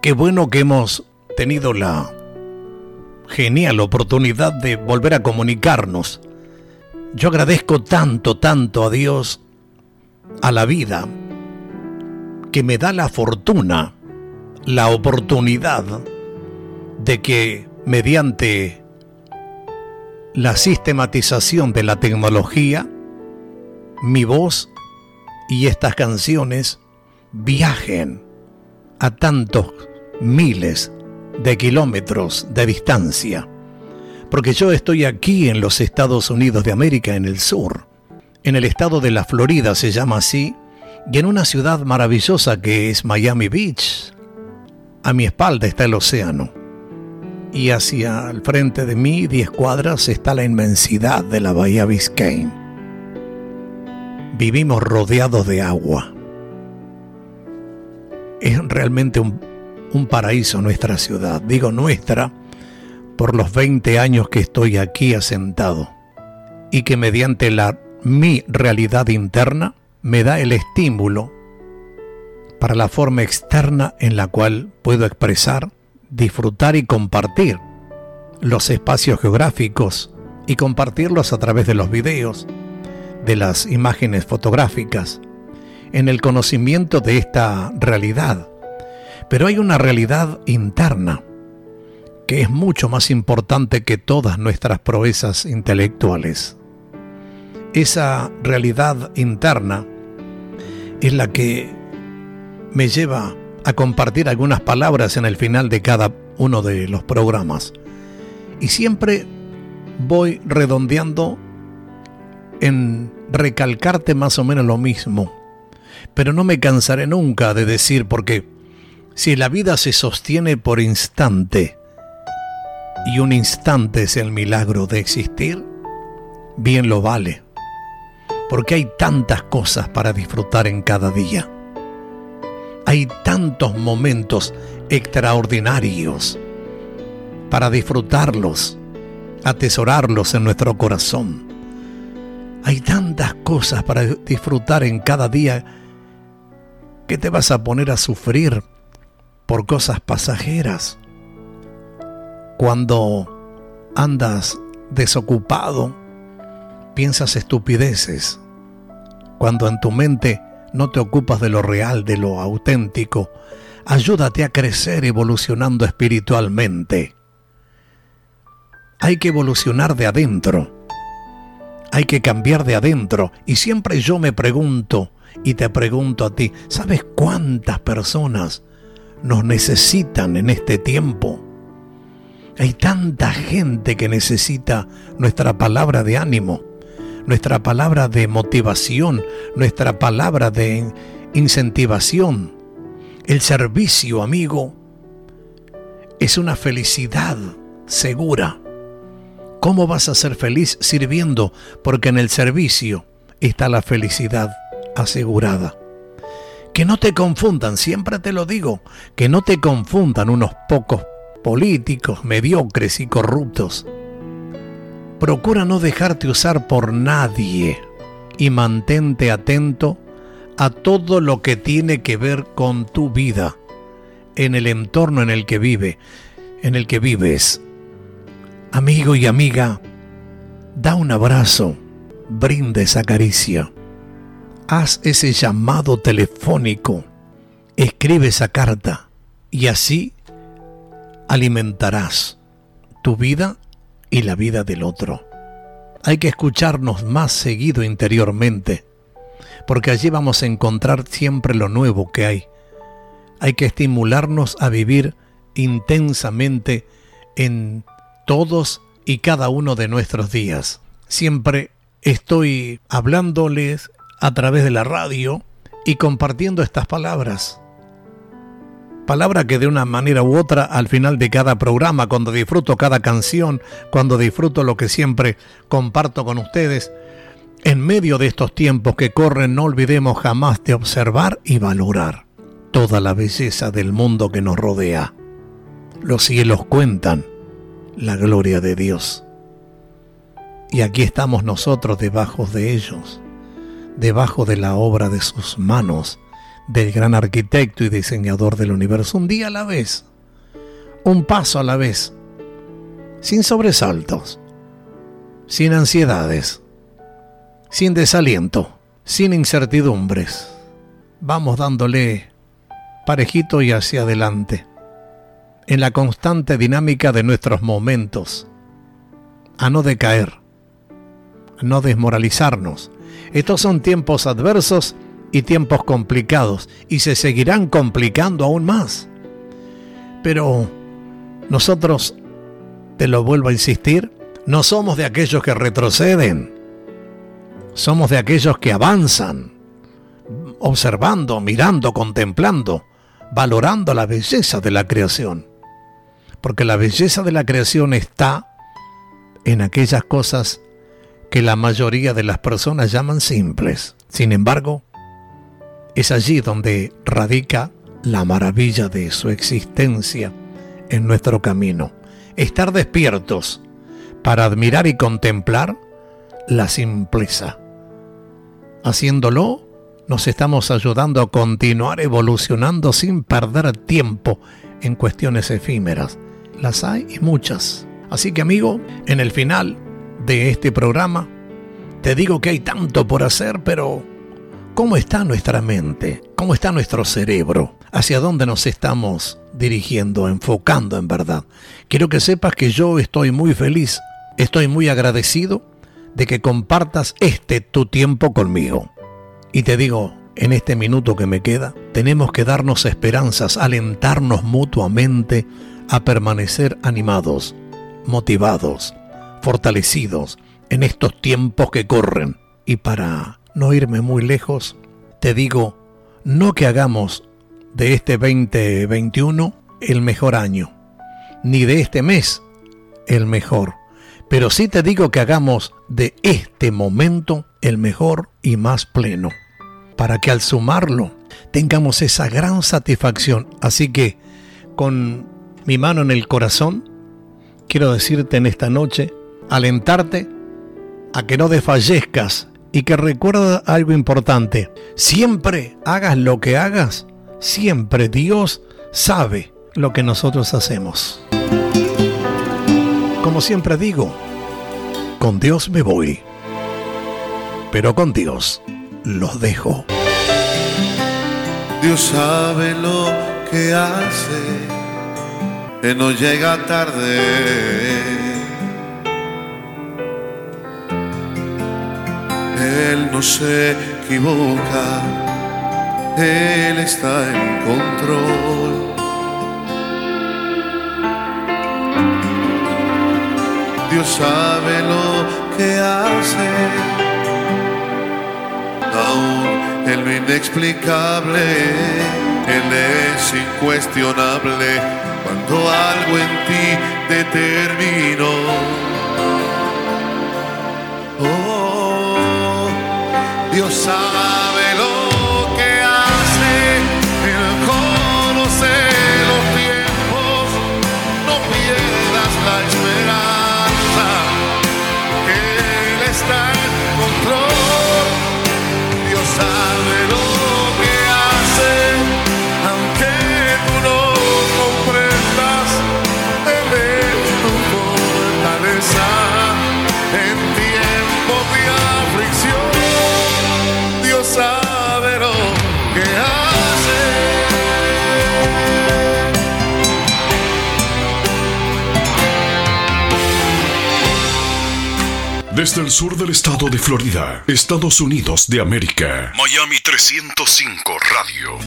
Qué bueno que hemos tenido la genial oportunidad de volver a comunicarnos. Yo agradezco tanto, tanto a Dios, a la vida, que me da la fortuna, la oportunidad de que mediante la sistematización de la tecnología, mi voz y estas canciones viajen a tantos miles de kilómetros de distancia. Porque yo estoy aquí en los Estados Unidos de América, en el sur, en el estado de la Florida se llama así, y en una ciudad maravillosa que es Miami Beach. A mi espalda está el océano. Y hacia el frente de mí, 10 cuadras, está la inmensidad de la bahía Biscayne. Vivimos rodeados de agua. Es realmente un un paraíso nuestra ciudad. Digo nuestra por los 20 años que estoy aquí asentado y que mediante la mi realidad interna me da el estímulo para la forma externa en la cual puedo expresar, disfrutar y compartir los espacios geográficos y compartirlos a través de los videos, de las imágenes fotográficas, en el conocimiento de esta realidad pero hay una realidad interna que es mucho más importante que todas nuestras proezas intelectuales. Esa realidad interna es la que me lleva a compartir algunas palabras en el final de cada uno de los programas. Y siempre voy redondeando en recalcarte más o menos lo mismo. Pero no me cansaré nunca de decir porque si la vida se sostiene por instante y un instante es el milagro de existir, bien lo vale, porque hay tantas cosas para disfrutar en cada día. Hay tantos momentos extraordinarios para disfrutarlos, atesorarlos en nuestro corazón. Hay tantas cosas para disfrutar en cada día que te vas a poner a sufrir por cosas pasajeras. Cuando andas desocupado, piensas estupideces. Cuando en tu mente no te ocupas de lo real, de lo auténtico, ayúdate a crecer evolucionando espiritualmente. Hay que evolucionar de adentro. Hay que cambiar de adentro. Y siempre yo me pregunto y te pregunto a ti, ¿sabes cuántas personas nos necesitan en este tiempo. Hay tanta gente que necesita nuestra palabra de ánimo, nuestra palabra de motivación, nuestra palabra de incentivación. El servicio, amigo, es una felicidad segura. ¿Cómo vas a ser feliz sirviendo? Porque en el servicio está la felicidad asegurada. Que no te confundan, siempre te lo digo, que no te confundan unos pocos políticos mediocres y corruptos. Procura no dejarte usar por nadie y mantente atento a todo lo que tiene que ver con tu vida, en el entorno en el que vive, en el que vives. Amigo y amiga, da un abrazo, brinda esa caricia haz ese llamado telefónico, escribe esa carta y así alimentarás tu vida y la vida del otro. Hay que escucharnos más seguido interiormente, porque allí vamos a encontrar siempre lo nuevo que hay. Hay que estimularnos a vivir intensamente en todos y cada uno de nuestros días. Siempre estoy hablándoles a través de la radio y compartiendo estas palabras. Palabra que de una manera u otra al final de cada programa, cuando disfruto cada canción, cuando disfruto lo que siempre comparto con ustedes, en medio de estos tiempos que corren no olvidemos jamás de observar y valorar toda la belleza del mundo que nos rodea. Los cielos cuentan la gloria de Dios. Y aquí estamos nosotros debajo de ellos debajo de la obra de sus manos, del gran arquitecto y diseñador del universo, un día a la vez, un paso a la vez, sin sobresaltos, sin ansiedades, sin desaliento, sin incertidumbres. Vamos dándole parejito y hacia adelante, en la constante dinámica de nuestros momentos, a no decaer, a no desmoralizarnos. Estos son tiempos adversos y tiempos complicados y se seguirán complicando aún más. Pero nosotros, te lo vuelvo a insistir, no somos de aquellos que retroceden, somos de aquellos que avanzan, observando, mirando, contemplando, valorando la belleza de la creación. Porque la belleza de la creación está en aquellas cosas que la mayoría de las personas llaman simples. Sin embargo, es allí donde radica la maravilla de su existencia en nuestro camino. Estar despiertos para admirar y contemplar la simpleza. Haciéndolo, nos estamos ayudando a continuar evolucionando sin perder tiempo en cuestiones efímeras. Las hay y muchas. Así que amigo, en el final de este programa, te digo que hay tanto por hacer, pero ¿cómo está nuestra mente? ¿Cómo está nuestro cerebro? ¿Hacia dónde nos estamos dirigiendo, enfocando en verdad? Quiero que sepas que yo estoy muy feliz, estoy muy agradecido de que compartas este tu tiempo conmigo. Y te digo, en este minuto que me queda, tenemos que darnos esperanzas, alentarnos mutuamente a permanecer animados, motivados, fortalecidos en estos tiempos que corren. Y para no irme muy lejos, te digo, no que hagamos de este 2021 el mejor año, ni de este mes el mejor, pero sí te digo que hagamos de este momento el mejor y más pleno, para que al sumarlo tengamos esa gran satisfacción. Así que con mi mano en el corazón, quiero decirte en esta noche, alentarte a que no desfallezcas y que recuerda algo importante. Siempre hagas lo que hagas, siempre Dios sabe lo que nosotros hacemos. Como siempre digo, con Dios me voy, pero con Dios los dejo. Dios sabe lo que hace, que no llega tarde. Él no se equivoca, Él está en control. Dios sabe lo que hace, aún en lo inexplicable, Él es incuestionable cuando algo en ti determinó. Oh, Dios sabe. Desde el sur del estado de Florida, Estados Unidos de América. Miami 305 Radio.